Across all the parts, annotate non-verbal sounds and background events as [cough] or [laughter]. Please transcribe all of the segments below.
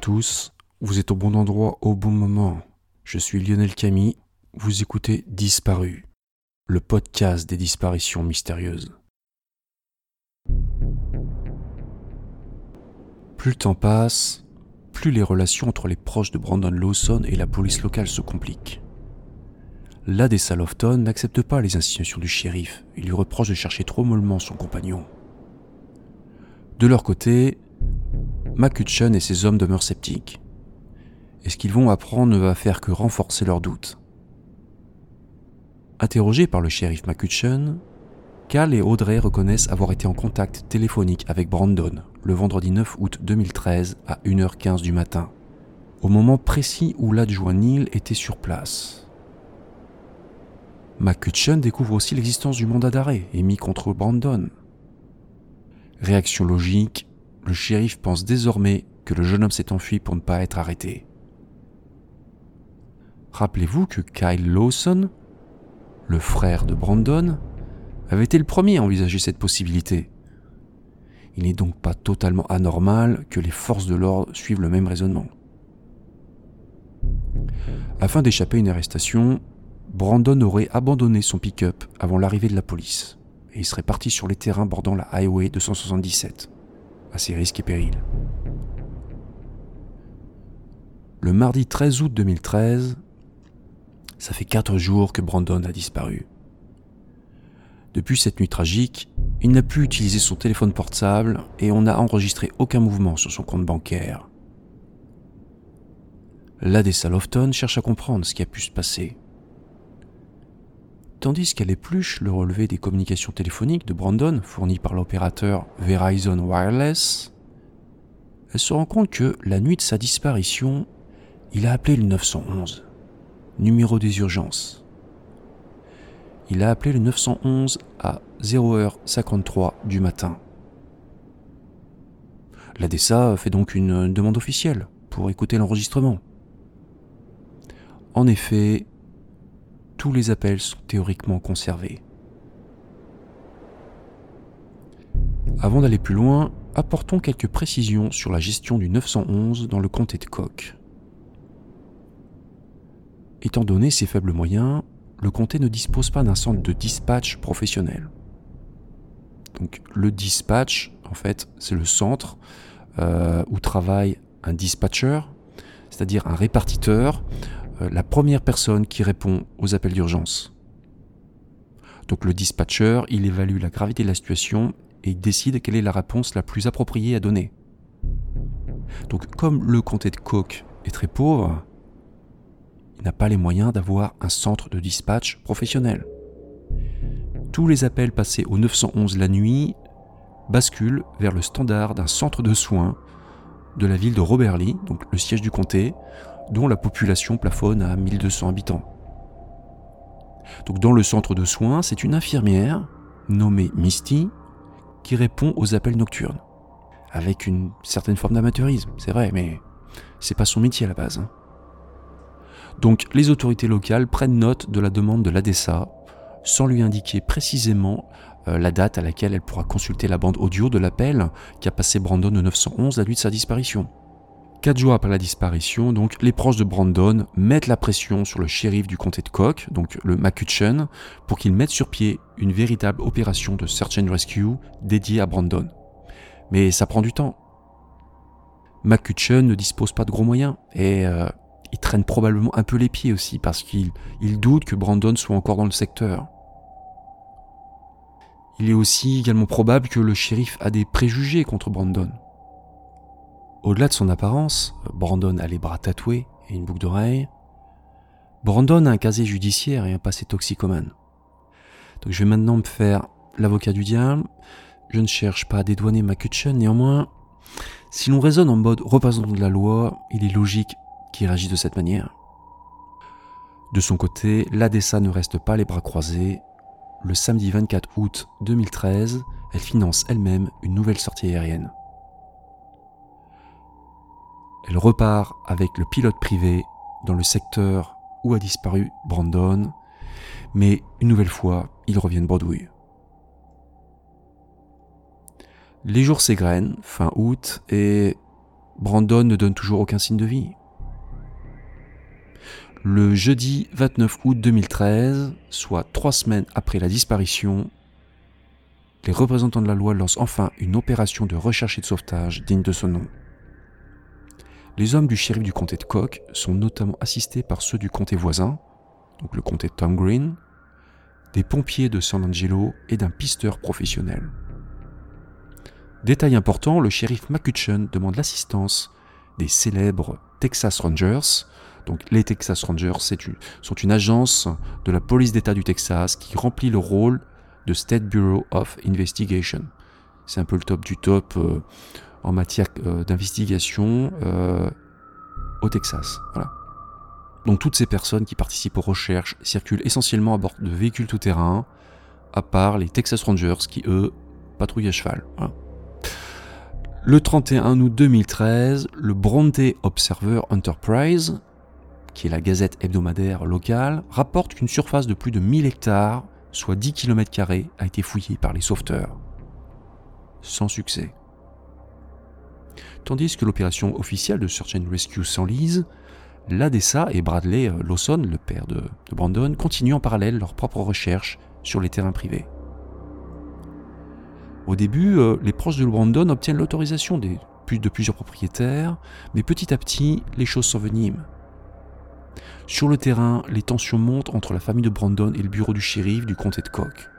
Tous, vous êtes au bon endroit au bon moment. Je suis Lionel Camille, vous écoutez Disparu, le podcast des disparitions mystérieuses. Plus le temps passe, plus les relations entre les proches de Brandon Lawson et la police locale se compliquent. L'ADSA Lofton n'accepte pas les insinuations du shérif et lui reproche de chercher trop mollement son compagnon. De leur côté, McCutcheon et ses hommes demeurent sceptiques. Et ce qu'ils vont apprendre ne va faire que renforcer leurs doutes. Interrogés par le shérif McCutcheon, Cal et Audrey reconnaissent avoir été en contact téléphonique avec Brandon le vendredi 9 août 2013 à 1h15 du matin, au moment précis où l'adjoint Neil était sur place. McCutcheon découvre aussi l'existence du mandat d'arrêt émis contre Brandon. Réaction logique, le shérif pense désormais que le jeune homme s'est enfui pour ne pas être arrêté. Rappelez-vous que Kyle Lawson, le frère de Brandon, avait été le premier à envisager cette possibilité. Il n'est donc pas totalement anormal que les forces de l'ordre suivent le même raisonnement. Afin d'échapper à une arrestation, Brandon aurait abandonné son pick-up avant l'arrivée de la police et il serait parti sur les terrains bordant la Highway 277 à ses risques et périls. Le mardi 13 août 2013, ça fait quatre jours que Brandon a disparu. Depuis cette nuit tragique, il n'a pu utiliser son téléphone portable et on n'a enregistré aucun mouvement sur son compte bancaire. L'ADSA Lofton cherche à comprendre ce qui a pu se passer. Tandis qu'elle épluche le relevé des communications téléphoniques de Brandon fourni par l'opérateur Verizon Wireless, elle se rend compte que la nuit de sa disparition, il a appelé le 911, numéro des urgences. Il a appelé le 911 à 0h53 du matin. L'ADSA fait donc une demande officielle pour écouter l'enregistrement. En effet, tous les appels sont théoriquement conservés. Avant d'aller plus loin, apportons quelques précisions sur la gestion du 911 dans le comté de Coq. Étant donné ses faibles moyens, le comté ne dispose pas d'un centre de dispatch professionnel. Donc le dispatch, en fait, c'est le centre euh, où travaille un dispatcher, c'est-à-dire un répartiteur la première personne qui répond aux appels d'urgence. Donc le dispatcher, il évalue la gravité de la situation et il décide quelle est la réponse la plus appropriée à donner. Donc comme le comté de Cook est très pauvre, il n'a pas les moyens d'avoir un centre de dispatch professionnel. Tous les appels passés au 911 la nuit basculent vers le standard d'un centre de soins de la ville de Robert Lee, donc le siège du comté, dont la population plafonne à 1200 habitants. Donc dans le centre de soins, c'est une infirmière nommée Misty qui répond aux appels nocturnes. Avec une certaine forme d'amateurisme, c'est vrai, mais c'est pas son métier à la base. Hein. Donc les autorités locales prennent note de la demande de l'ADESA sans lui indiquer précisément euh, la date à laquelle elle pourra consulter la bande audio de l'appel qu'a passé Brandon au 911 la nuit de sa disparition. Quatre jours après la disparition, donc, les proches de Brandon mettent la pression sur le shérif du comté de Cook, donc le McCutcheon, pour qu'il mette sur pied une véritable opération de search and rescue dédiée à Brandon. Mais ça prend du temps. McCutcheon ne dispose pas de gros moyens et euh, il traîne probablement un peu les pieds aussi parce qu'il doute que Brandon soit encore dans le secteur. Il est aussi également probable que le shérif a des préjugés contre Brandon. Au-delà de son apparence, Brandon a les bras tatoués et une boucle d'oreille. Brandon a un casier judiciaire et un passé toxicomane. Donc je vais maintenant me faire l'avocat du diable. Je ne cherche pas à dédouaner McCutcheon, néanmoins, si l'on raisonne en mode représentant de la loi, il est logique qu'il réagisse de cette manière. De son côté, l'ADESA ne reste pas les bras croisés. Le samedi 24 août 2013, elle finance elle-même une nouvelle sortie aérienne. Elle repart avec le pilote privé dans le secteur où a disparu Brandon, mais une nouvelle fois, ils reviennent bredouille. Les jours s'égrènent, fin août, et Brandon ne donne toujours aucun signe de vie. Le jeudi 29 août 2013, soit trois semaines après la disparition, les représentants de la loi lancent enfin une opération de recherche et de sauvetage digne de ce nom. Les hommes du shérif du comté de Cook sont notamment assistés par ceux du comté voisin, donc le comté de Tom Green, des pompiers de San Angelo et d'un pisteur professionnel. Détail important, le shérif McCutcheon demande l'assistance des célèbres Texas Rangers. Donc les Texas Rangers sont une agence de la police d'État du Texas qui remplit le rôle de State Bureau of Investigation. C'est un peu le top du top euh, en matière euh, d'investigation euh, au Texas. Donc toutes ces personnes qui participent aux recherches circulent essentiellement à bord de véhicules tout-terrain, à part les Texas Rangers qui, eux, patrouillent à cheval. Le 31 août 2013, le Bronte Observer Enterprise, qui est la gazette hebdomadaire locale, rapporte qu'une surface de plus de 1000 hectares, soit 10 km, a été fouillée par les sauveteurs. Sans succès. Tandis que l'opération officielle de Search and Rescue s'enlise, l'ADESA et Bradley euh, Lawson, le père de, Brandon, continuent en parallèle leurs propres recherches sur les terrains privés. Au début, euh, les proches de Brandon obtiennent l'autorisation de plusieurs propriétaires, mais petit à petit, les choses s'enveniment. Sur le terrain, les tensions montent entre la famille de Brandon et le bureau du shérif du comté de Cook.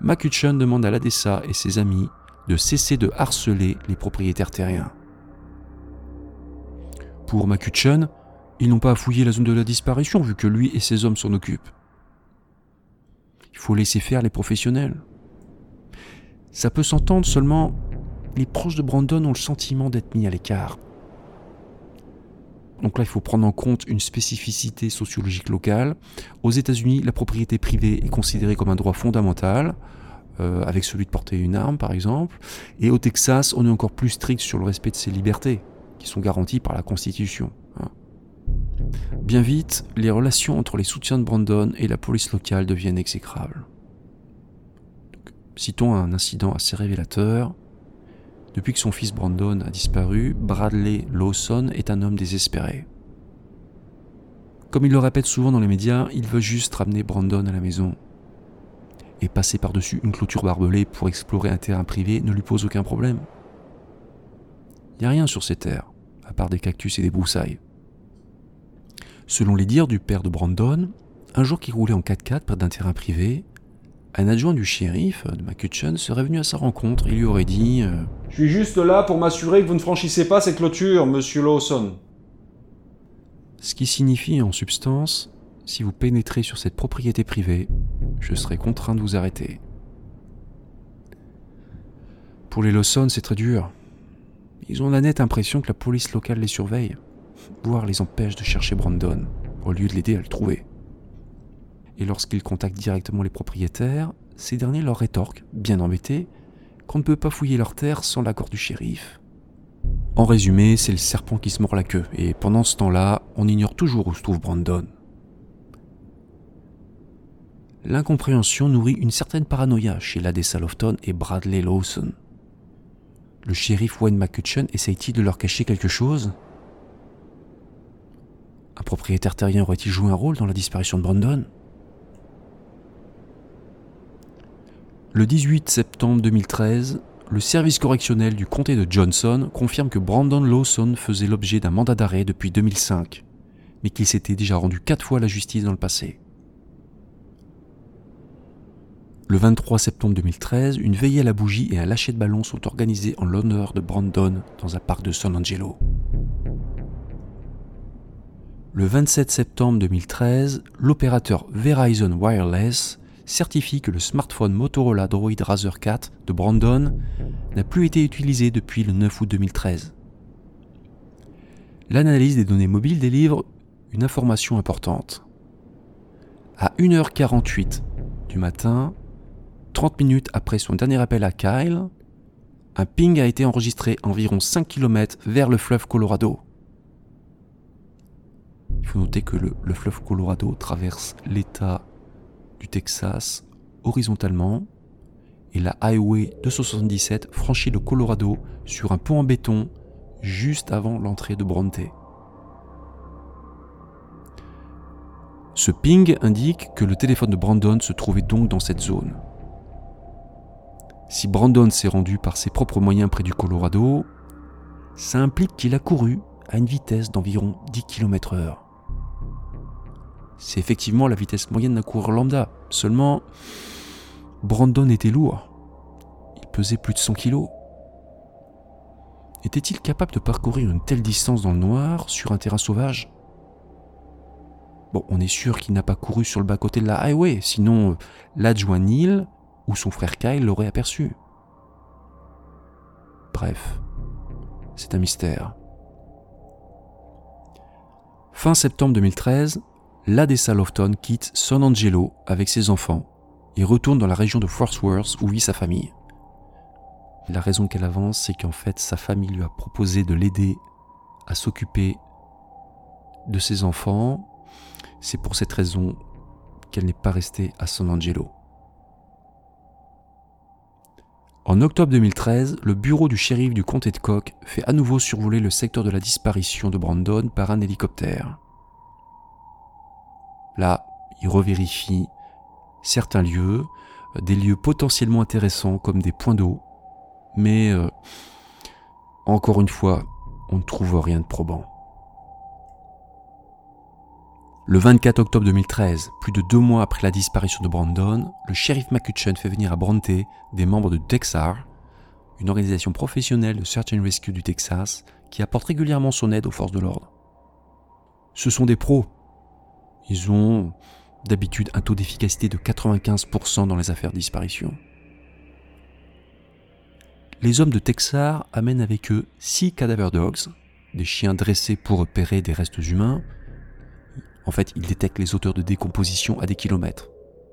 McCutcheon demande à l'ADESA et ses amis de cesser de harceler les propriétaires terriens. Pour McCutcheon, ils n'ont pas à fouiller la zone de la disparition vu que lui et ses hommes s'en occupent. Il faut laisser faire les professionnels. Ça peut s'entendre seulement, les proches de Brandon ont le sentiment d'être mis à l'écart. Donc là, il faut prendre en compte une spécificité sociologique locale. Aux États-Unis, la propriété privée est considérée comme un droit fondamental, euh, avec celui de porter une arme par exemple. Et au Texas, on est encore plus strict sur le respect de ces libertés, qui sont garanties par la Constitution. Hein. Bien vite, les relations entre les soutiens de Brandon et la police locale deviennent exécrables. citons un incident assez révélateur. Depuis que son fils Brandon a disparu, Bradley Lawson est un homme désespéré. Comme il le répète souvent dans les médias, il veut juste ramener Brandon à la maison et passer par-dessus une clôture barbelée pour explorer un terrain privé ne lui pose aucun problème. Il n'y a rien sur ces terres, à part des cactus et des broussailles. Selon les dires du père de Brandon, un jour qu'il roulait en 4x4 près d'un terrain privé, un adjoint du shérif de McCutcheon serait venu à sa rencontre et lui aurait dit euh, Je suis juste là pour m'assurer que vous ne franchissez pas ces clôtures, monsieur Lawson. Ce qui signifie en substance si vous pénétrez sur cette propriété privée, je serai contraint de vous arrêter. Pour les Lawson, c'est très dur. Ils ont la nette impression que la police locale les surveille, voire les empêche de chercher Brandon, au lieu de l'aider à le trouver. Et lorsqu'ils contactent directement les propriétaires, ces derniers leur rétorquent, bien embêtés, qu'on ne peut pas fouiller leurs terres sans l'accord du shérif. En résumé, c'est le serpent qui se mord la queue, et pendant ce temps-là, on ignore toujours où se trouve Brandon l'incompréhension nourrit une certaine paranoïa chez Ladessa Lofton et Bradley Lawson. Le shérif Wayne McCutcheon essaye-t-il de leur cacher quelque chose? Un propriétaire terrien aurait-il joué un rôle dans la disparition de Brandon? Le 18 septembre 2013, le service correctionnel du comté de Johnson confirme que Brandon Lawson faisait l'objet d'un mandat d'arrêt depuis 2005, mais qu'il s'était déjà rendu quatre fois à la justice dans le passé. Le 23 septembre 2013, une veillée à la bougie et un lâcher de ballon sont organisés en l'honneur de Brandon dans un parc de San Angelo. Le 27 septembre 2013, l'opérateur Verizon Wireless certifie que le smartphone Motorola Droid Razer 4 de Brandon n'a plus été utilisé depuis le 9 août 2013. L'analyse des données mobiles délivre une information importante. À 1h48 du matin, 30 minutes après son dernier appel à Kyle, un ping a été enregistré environ 5 km vers le fleuve Colorado. Il faut noter que le, fleuve Colorado traverse l'État du Texas horizontalement et la Highway 277 franchit le Colorado sur un pont en béton juste avant l'entrée de Bronte. Ce ping indique que le téléphone de Brandon se trouvait donc dans cette zone. Si Brandon s'est rendu par ses propres moyens près du Colorado, ça implique qu'il a couru à une vitesse d'environ 10 km/h. C'est effectivement la vitesse moyenne d'un coureur lambda. Seulement, Brandon était lourd. Il pesait plus de 100 kg. Était-il capable de parcourir une telle distance dans le noir sur un terrain sauvage? Bon, on est sûr qu'il n'a pas couru sur le bas-côté de la highway, sinon l'adjoint Neil ou son frère Kyle l'aurait aperçu. Bref, c'est un mystère. Fin septembre 2013, l'Adessa Lofton quitte San Angelo avec ses enfants et retourne dans la région de Fort Worth où vit sa famille. La raison qu'elle avance, c'est qu'en fait, sa famille lui a proposé de l'aider à s'occuper de ses enfants. C'est pour cette raison qu'elle n'est pas restée à San Angelo. En octobre 2013, le bureau du shérif du comté de Koch fait à nouveau survoler le secteur de la disparition de Brandon par un hélicoptère. Là, il revérifie certains lieux, des lieux potentiellement intéressants comme des points d'eau, mais euh, encore une fois, on ne trouve rien de probant. Le 24 octobre 2013, plus de deux mois après la disparition de Brandon, le shérif McCutcheon fait venir à Bronte des membres de Texar, une organisation professionnelle de search and rescue du Texas qui apporte régulièrement son aide aux forces de l'ordre. Ce sont des pros. Ils ont d'habitude un taux d'efficacité de 95% dans les affaires de disparition. Les hommes de Texar amènent avec eux six cadaver dogs, des chiens dressés pour repérer des restes humains, en fait, il détecte les auteurs de décomposition à des kilomètres.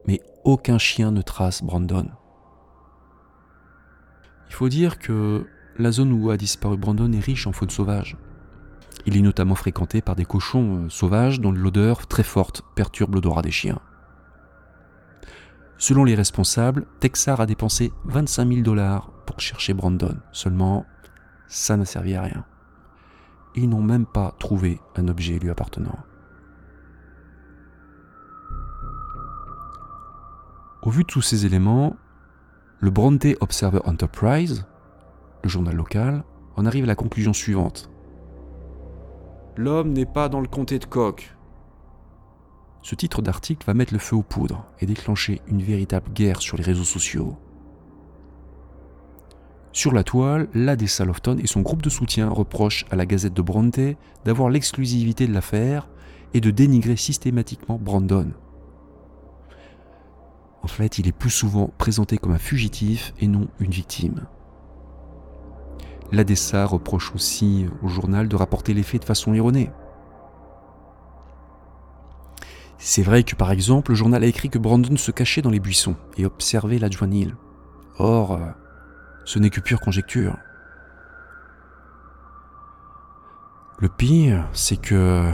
Mais aucun chien ne trace Brandon. Il faut dire que la zone où a disparu Brandon est riche en faune sauvage. Il est notamment fréquenté par des cochons euh, sauvages dont l'odeur très forte perturbe l'odorat des chiens. Selon les responsables, Texar a dépensé 25 000 dollars pour chercher Brandon. Seulement, ça n'a servi à rien. Ils n'ont même pas trouvé un objet lui appartenant. Au vu de tous ces éléments, le Bronte Observer Enterprise, le journal local, en arrive à la conclusion suivante. L'homme n'est pas dans le comté de Coq. Ce titre d'article va mettre le feu aux poudres et déclencher une véritable guerre sur les réseaux sociaux. Sur la toile, l'ADSA Lofton et son groupe de soutien reprochent à la Gazette de Bronte d'avoir l'exclusivité de l'affaire et de dénigrer systématiquement Brandon. En fait, il est plus souvent présenté comme un fugitif et non une victime. L'ADESA reproche aussi au journal de rapporter les faits de façon erronée. C'est vrai que par exemple, le journal a écrit que Brandon se cachait dans les buissons et observait l'adjoint Neil. Or, euh, ce n'est que pure conjecture. Le pire, c'est que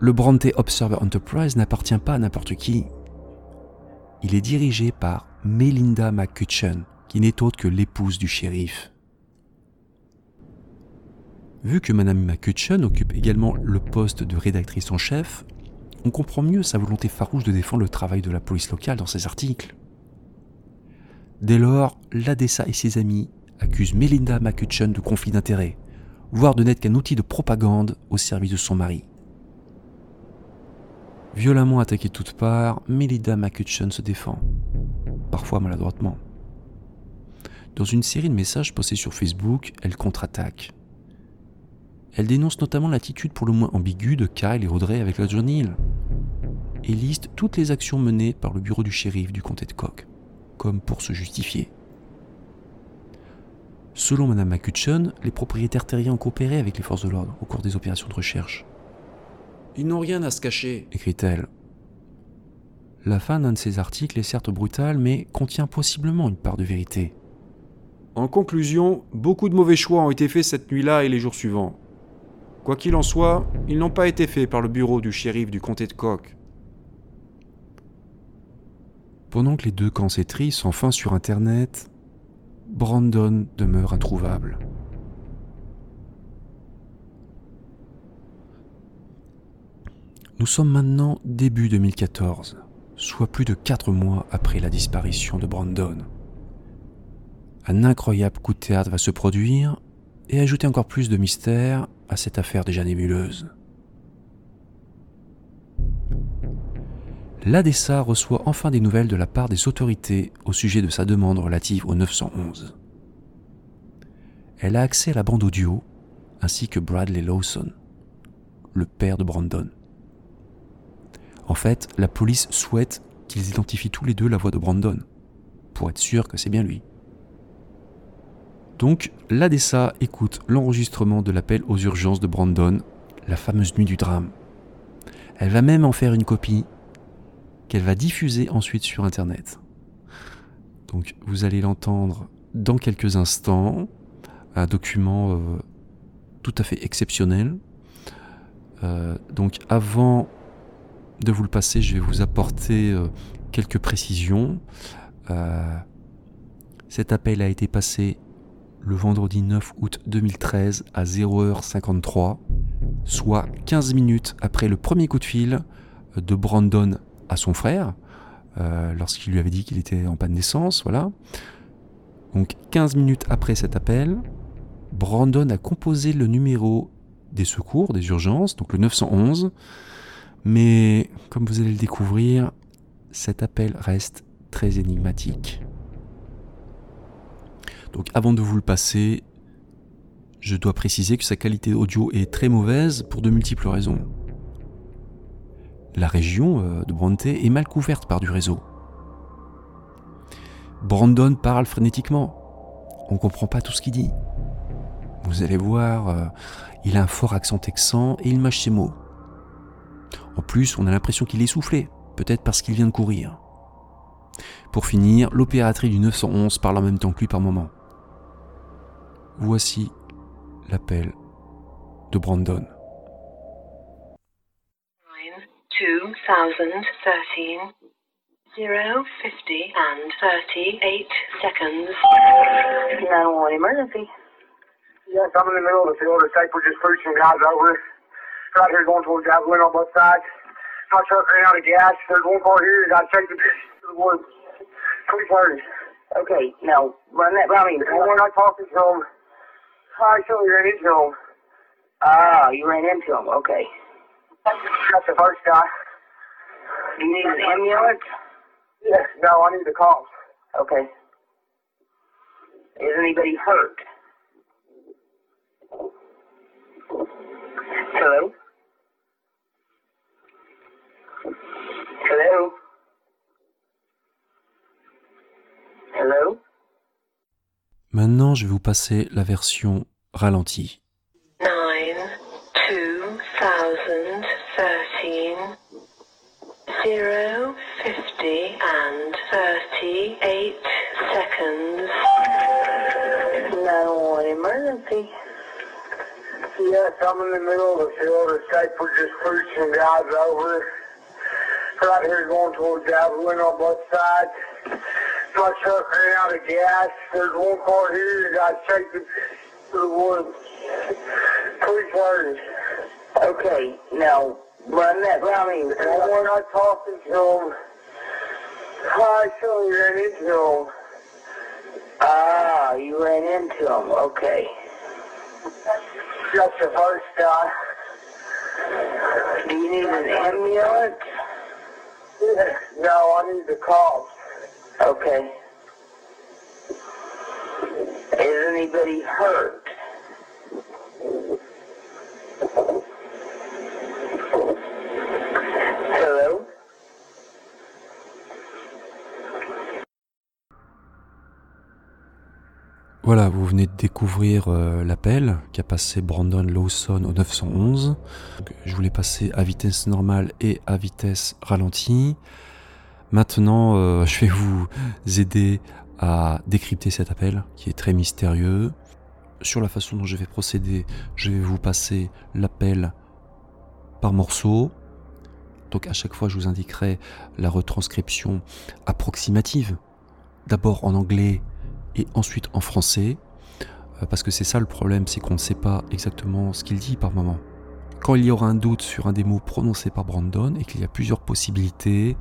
le Bronte Observer Enterprise n'appartient pas à n'importe qui. Il est dirigé par Melinda McCutcheon, qui n'est autre que l'épouse du shérif. Vu que Madame McCutcheon occupe également le poste de rédactrice en chef, on comprend mieux sa volonté farouche de défendre le travail de la police locale dans ses articles. Dès lors, l'ADESA et ses amis accusent Melinda McCutcheon de conflit d'intérêts, voire de n'être qu'un outil de propagande au service de son mari. Violemment attaquée de toutes parts, Melinda McCutcheon se défend, parfois maladroitement. Dans une série de messages postés sur Facebook, elle contre-attaque. Elle dénonce notamment l'attitude pour le moins ambiguë de Kyle et Audrey avec la John et liste toutes les actions menées par le bureau du shérif du comté de Coq, comme pour se justifier. Selon Mme McCutcheon, les propriétaires terriens ont coopéré avec les forces de l'ordre au cours des opérations de recherche. Ils n'ont rien à se cacher, écrit-elle. La fin d'un de ces articles est certes brutale, mais contient possiblement une part de vérité. En conclusion, beaucoup de mauvais choix ont été faits cette nuit-là et les jours suivants. Quoi qu'il en soit, ils n'ont pas été faits par le bureau du shérif du comté de Coq. Pendant que les deux camps s'étrissent enfin sur Internet, Brandon demeure introuvable. Nous sommes maintenant début 2014, soit plus de 4 mois après la disparition de Brandon. Un incroyable coup de théâtre va se produire et ajouter encore plus de mystère à cette affaire déjà nébuleuse. L'ADESA reçoit enfin des nouvelles de la part des autorités au sujet de sa demande relative au 911. Elle a accès à la bande audio ainsi que Bradley Lawson, le père de Brandon. En fait, la police souhaite qu'ils identifient tous les deux la voix de Brandon, pour être sûr que c'est bien lui. Donc, l'ADSA écoute l'enregistrement de l'appel aux urgences de Brandon, la fameuse nuit du drame. Elle va même en faire une copie qu'elle va diffuser ensuite sur Internet. Donc, vous allez l'entendre dans quelques instants, un document euh, tout à fait exceptionnel. Euh, donc, avant de vous le passer, je vais vous apporter euh, quelques précisions. Euh, cet appel a été passé le vendredi 9 août 2013 à 0h53, soit 15 minutes après le premier coup de fil de Brandon à son frère, euh, lorsqu'il lui avait dit qu'il était en panne d'essence, voilà. Donc 15 minutes après cet appel, Brandon a composé le numéro des secours, des urgences, donc le 911, mais comme vous allez le découvrir, cet appel reste très énigmatique. Donc avant de vous le passer, je dois préciser que sa qualité audio est très mauvaise pour de multiples raisons. La région euh, de Bronte est mal couverte par du réseau. Brandon parle frénétiquement. On ne comprend pas tout ce qu'il dit. Vous allez voir, euh, il a un fort accent texan et il mâche ses mots. En plus, on a l'impression qu'il est soufflé, peut-être parce qu'il vient de courir. Pour finir, l'opératrice du 911 parle en même temps que lui par moment. Voici l'appel de Brandon. 2013 0, 50 and 38 seconds. 911 emergency. Yes, I'm in the middle of the field. The site was just pushing guys over. Right here going towards Javelin on both sides. My truck ran out of gas. There's one car here. I checked it to the woods. Three thirty. Okay, now run that by me. And when I talked to him, I actually ran into him. Ah, you ran into him. Okay. That's the first guy. You need an ambulance? Yeah, no, I need the cops. Okay. Is anybody hurt? Hello? Hello? Hello? Maintenant, je vais vous passer la version ralentie. 9, 2013, 0, 50 and 38 seconds. No emergency. Yes, I'm in the middle of the field. The site was just pushing guys over. Right here going towards Javelin on both sides. My truck ran out of gas. There's one car here. You guys checked it to the woods. Three thirty. Okay, now run that by me. And when I talked to him, I actually ran into him. Ah, you ran into him. Okay. That's the first guy. Do you need an ambulance? No, I need the cops. Okay. Is anybody hurt? Voilà, vous venez de découvrir euh, l'appel qu'a passé Brandon Lawson au 911. Donc, je voulais passer à vitesse normale et à vitesse ralentie. Maintenant, euh, [laughs] je vais vous aider à décrypter cet appel qui est très mystérieux. Sur la façon dont je vais procéder, je vais vous passer l'appel par morceaux. Donc à chaque fois, je vous indiquerai la retranscription approximative. D'abord en anglais et ensuite en français. Euh, parce que c'est ça le problème, c'est qu'on ne sait pas exactement ce qu'il dit par moment. quand il y aura un doute sur un des mots prononcés par Brandon et qu'il y a plusieurs possibilités,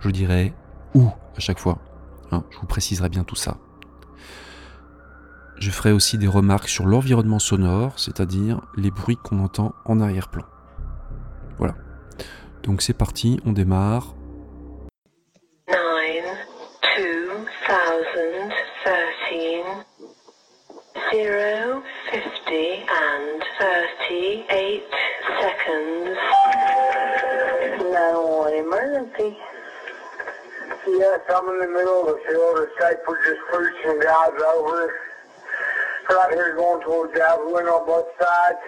je dirai ou à chaque fois. Hein, je vous préciserai bien tout ça. Je ferai aussi des remarques sur l'environnement sonore, c'est-à-dire les bruits qu'on entend en arrière-plan. Voilà. Donc c'est parti, on démarre. 9, 2013, 0, 50 and 38 seconds. 911 emergency. Yes, I'm in the middle of the field. Just guys over. Right here going towards Javelin on both sides.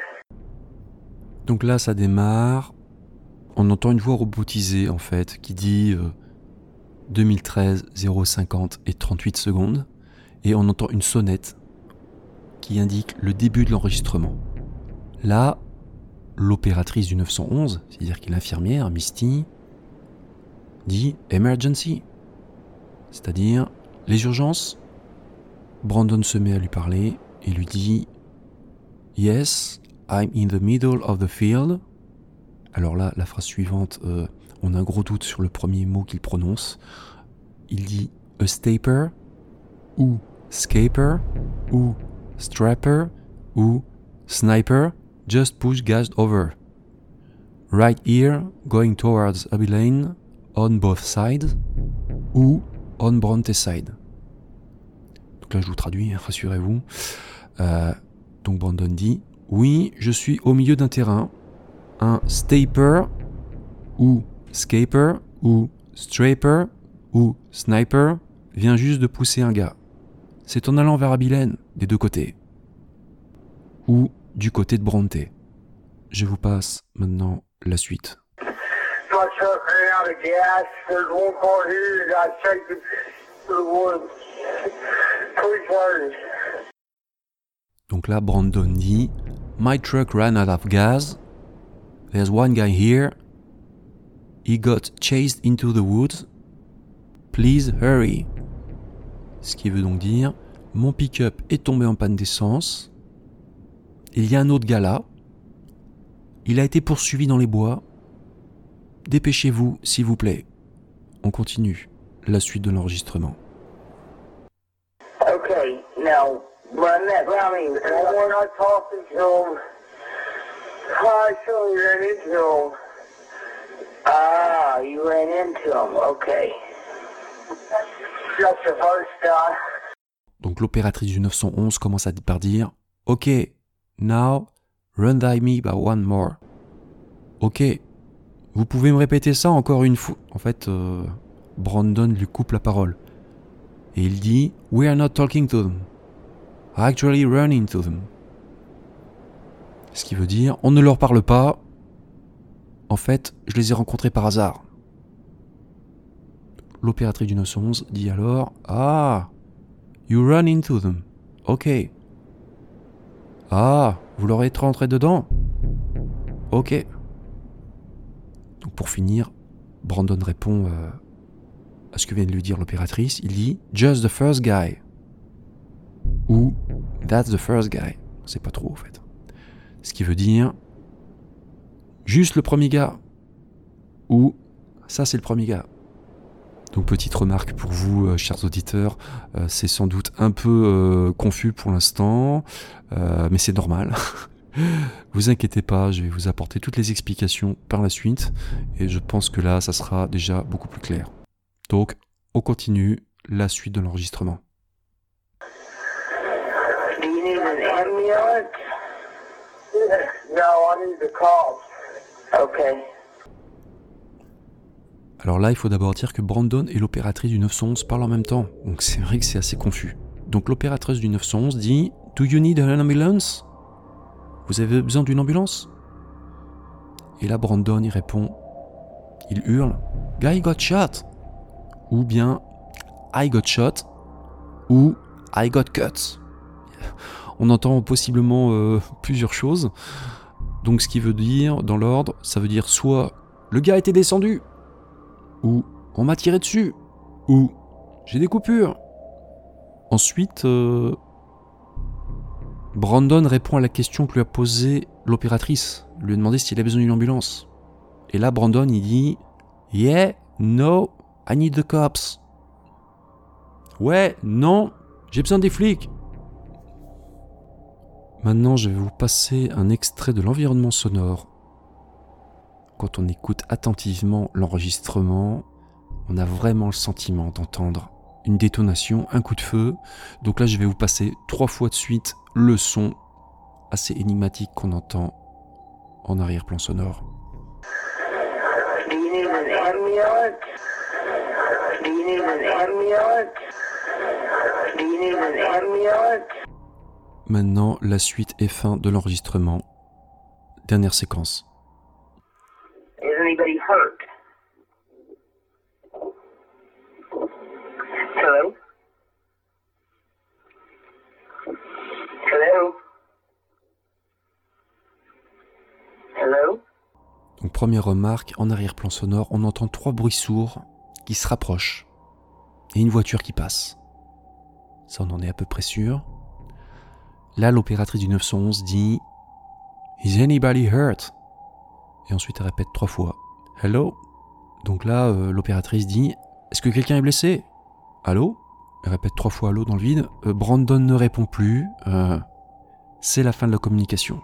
Donc là, ça démarre. On entend une voix robotisée en fait qui dit euh, 2013 050 et 38 secondes et on entend une sonnette qui indique le début de l'enregistrement. Là, l'opératrice du 911, c'est-à-dire qui est l'infirmière, Misty, dit emergency, c'est-à-dire les urgences. Brandon se met à lui parler et lui dit Yes, I'm in the middle of the field. Alors là, la phrase suivante, euh, on a un gros doute sur le premier mot qu'il prononce. Il dit a staper ou scaper ou strapper ou sniper. Just push gas over. Right here, going towards Abbey Lane, on both sides ou on Bronte side. Donc là, je vous traduis, hein, rassurez-vous. Euh, donc Brandon dit Oui, je suis au milieu d'un terrain. Un staper ou scaper ou straper ou sniper vient juste de pousser un gars. C'est en allant vers Abilene, des deux côtés. Ou du côté de Bronte. Je vous passe maintenant la suite. Donc là, Brandon dit My truck ran out of gas. There's one guy here. He got chased into the woods. Please hurry. Ce qui veut donc dire Mon pick-up est tombé en panne d'essence. Il y a un autre gars là. Il a été poursuivi dans les bois. Dépêchez-vous, s'il vous plaît. On continue la suite de l'enregistrement. Ah. Donc l'opératrice du 911 commence par dire Ok, now run thy me by one more. Ok, vous pouvez me répéter ça encore une fois. En fait, euh, Brandon lui coupe la parole. Et il dit We are not talking to them. Actually running to them. Ce qui veut dire On ne leur parle pas. En fait, je les ai rencontrés par hasard. L'opératrice du 911 dit alors Ah, you run into them. Ok. Ah, vous leur êtes rentré dedans Ok. Pour finir, Brandon répond euh, à ce que vient de lui dire l'opératrice. Il dit Just the first guy. Ou That's the first guy. C'est pas trop en fait. Ce qui veut dire Juste le premier gars. Ou Ça c'est le premier gars. Donc petite remarque pour vous, euh, chers auditeurs, euh, c'est sans doute un peu euh, confus pour l'instant, mais c'est normal. [laughs] vous inquiétez pas, je vais vous apporter toutes les explications par la suite, et je pense que là, ça sera déjà beaucoup plus clair. Donc, on continue la suite de l'enregistrement. I need the. Alors là, il faut d'abord dire que Brandon et l'opératrice du 911 parlent en même temps, donc [laughs] c'est vrai que c'est assez confus. Donc l'opératrice du 911 dit Do you need an ambulance? Vous avez besoin d'une ambulance? Et là, Brandon, il répond Il hurle Guy got shot! Ou bien I got shot Ou I got cut On entend possiblement euh, [laughs] plusieurs choses. Donc ce qui veut dire, dans l'ordre, ça veut dire soit le gars était descendu, ou on m'a tiré dessus, ou j'ai des coupures. Ensuite, euh, Brandon répond à la question que lui a posée l'opératrice, lui a demandé s'il a besoin d'une ambulance. Et là, Brandon, il dit Yeah, no, I need the cops. Ouais, non, j'ai besoin des flics. Maintenant, je vais vous passer un extrait de l'environnement sonore. Quand on écoute attentivement l'enregistrement, on a vraiment le sentiment d'entendre une détonation, un coup de feu. Donc là, je vais vous passer trois fois de suite le son assez énigmatique qu'on entend en arrière-plan sonore. Maintenant, la suite et fin de l'enregistrement. Dernière séquence. Hello? Hello? Hello? Donc première remarque, en arrière-plan sonore, on entend trois bruits sourds qui se rapprochent et une voiture qui passe. Ça, on en est à peu près sûr. Là, l'opératrice du 911 dit Is anybody hurt? Et ensuite, elle répète trois fois Hello Donc là, euh, l'opératrice dit Est-ce que quelqu'un est blessé? Allô? Elle répète trois fois allô dans le vide. Euh, Brandon ne répond plus. Euh, C'est la fin de la communication.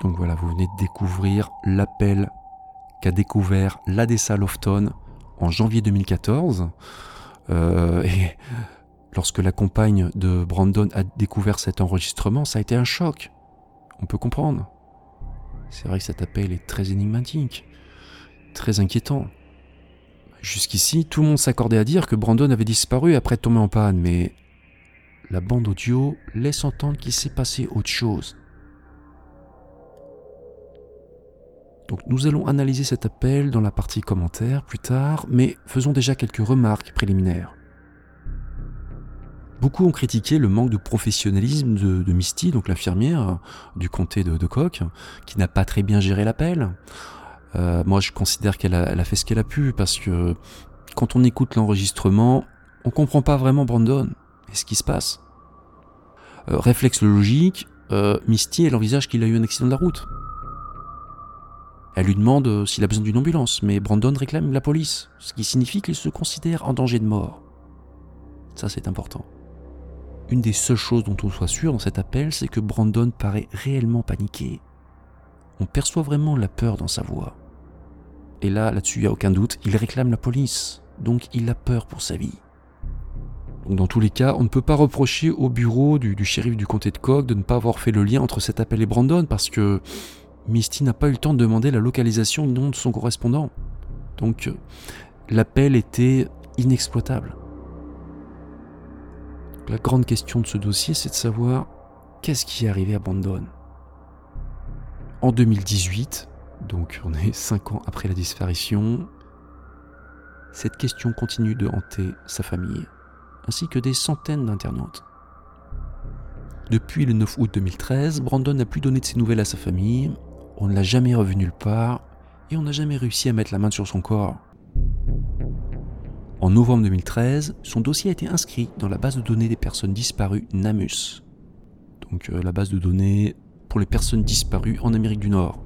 Donc voilà, vous venez de découvrir l'appel qu'a découvert l'ADESA Lofton en janvier 2014. Euh, et lorsque la compagne de Brandon a découvert cet enregistrement, ça a été un choc. On peut comprendre. C'est vrai que cet appel est très énigmatique, très inquiétant. Jusqu'ici, tout le monde s'accordait à dire que Brandon avait disparu après tombé en panne, mais la bande audio laisse entendre qu'il s'est passé autre chose. Donc nous allons analyser cet appel dans la partie commentaires plus tard, mais faisons déjà quelques remarques préliminaires. Beaucoup ont critiqué le manque de professionnalisme de, Misty, donc l'infirmière du comté de, de qui n'a pas très bien géré l'appel. Euh, moi je considère qu'elle a, fait ce qu'elle a pu, parce que quand on écoute l'enregistrement, on comprend pas vraiment Brandon et ce qui se passe. Euh, réflexe logique, euh, Misty elle envisage qu'il a eu un accident de la route. Elle lui demande s'il a besoin d'une ambulance, mais Brandon réclame la police, ce qui signifie qu'il se considère en danger de mort. Ça, c'est important. Une des seules choses dont on soit sûr dans cet appel, c'est que Brandon paraît réellement paniqué. On perçoit vraiment la peur dans sa voix. Et là, là-dessus, il n'y a aucun doute, il réclame la police, donc il a peur pour sa vie. Donc dans tous les cas, on ne peut pas reprocher au bureau du, shérif du comté de Coq de ne pas avoir fait le lien entre cet appel et Brandon, parce que Misty n'a pas eu le temps de demander la localisation du nom de son correspondant. Donc l'appel était inexploitable. La grande question de ce dossier, c'est de savoir qu'est-ce qui est arrivé à Brandon. En 2018, donc on est 5 ans après la disparition, cette question continue de hanter sa famille, ainsi que des centaines d'internautes. Depuis le 9 août 2013, Brandon n'a plus donné de ses nouvelles à sa famille, on ne l'a jamais revu nulle part, et on n'a jamais réussi à mettre la main sur son corps. En novembre 2013, son dossier a été inscrit dans la base de données des personnes disparues NAMUS, donc euh, la base de données pour les personnes disparues en Amérique du Nord.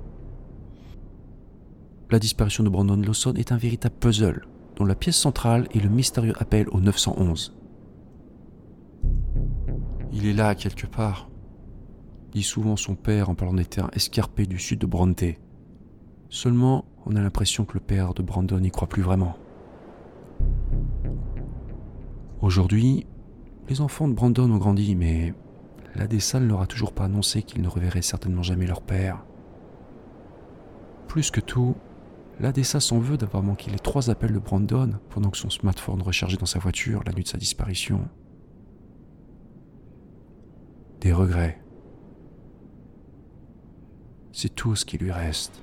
La disparition de Brandon Lawson est un véritable puzzle, dont la pièce centrale est le mystérieux appel au 911. Il est là quelque part, dit souvent son père en parlant des terrains escarpés du sud de Bronte. Seulement, on a l'impression que le père de Brandon n'y croit plus vraiment. Aujourd'hui, les enfants de Brandon ont grandi, mais l'ADSA ne leur a toujours pas annoncé qu'ils ne reverraient certainement jamais leur père. Plus que tout, l'ADSA s'en veut d'avoir manqué les trois appels de Brandon pendant que son smartphone rechargeait dans sa voiture la nuit de sa disparition. Des regrets. C'est tout ce qui lui reste.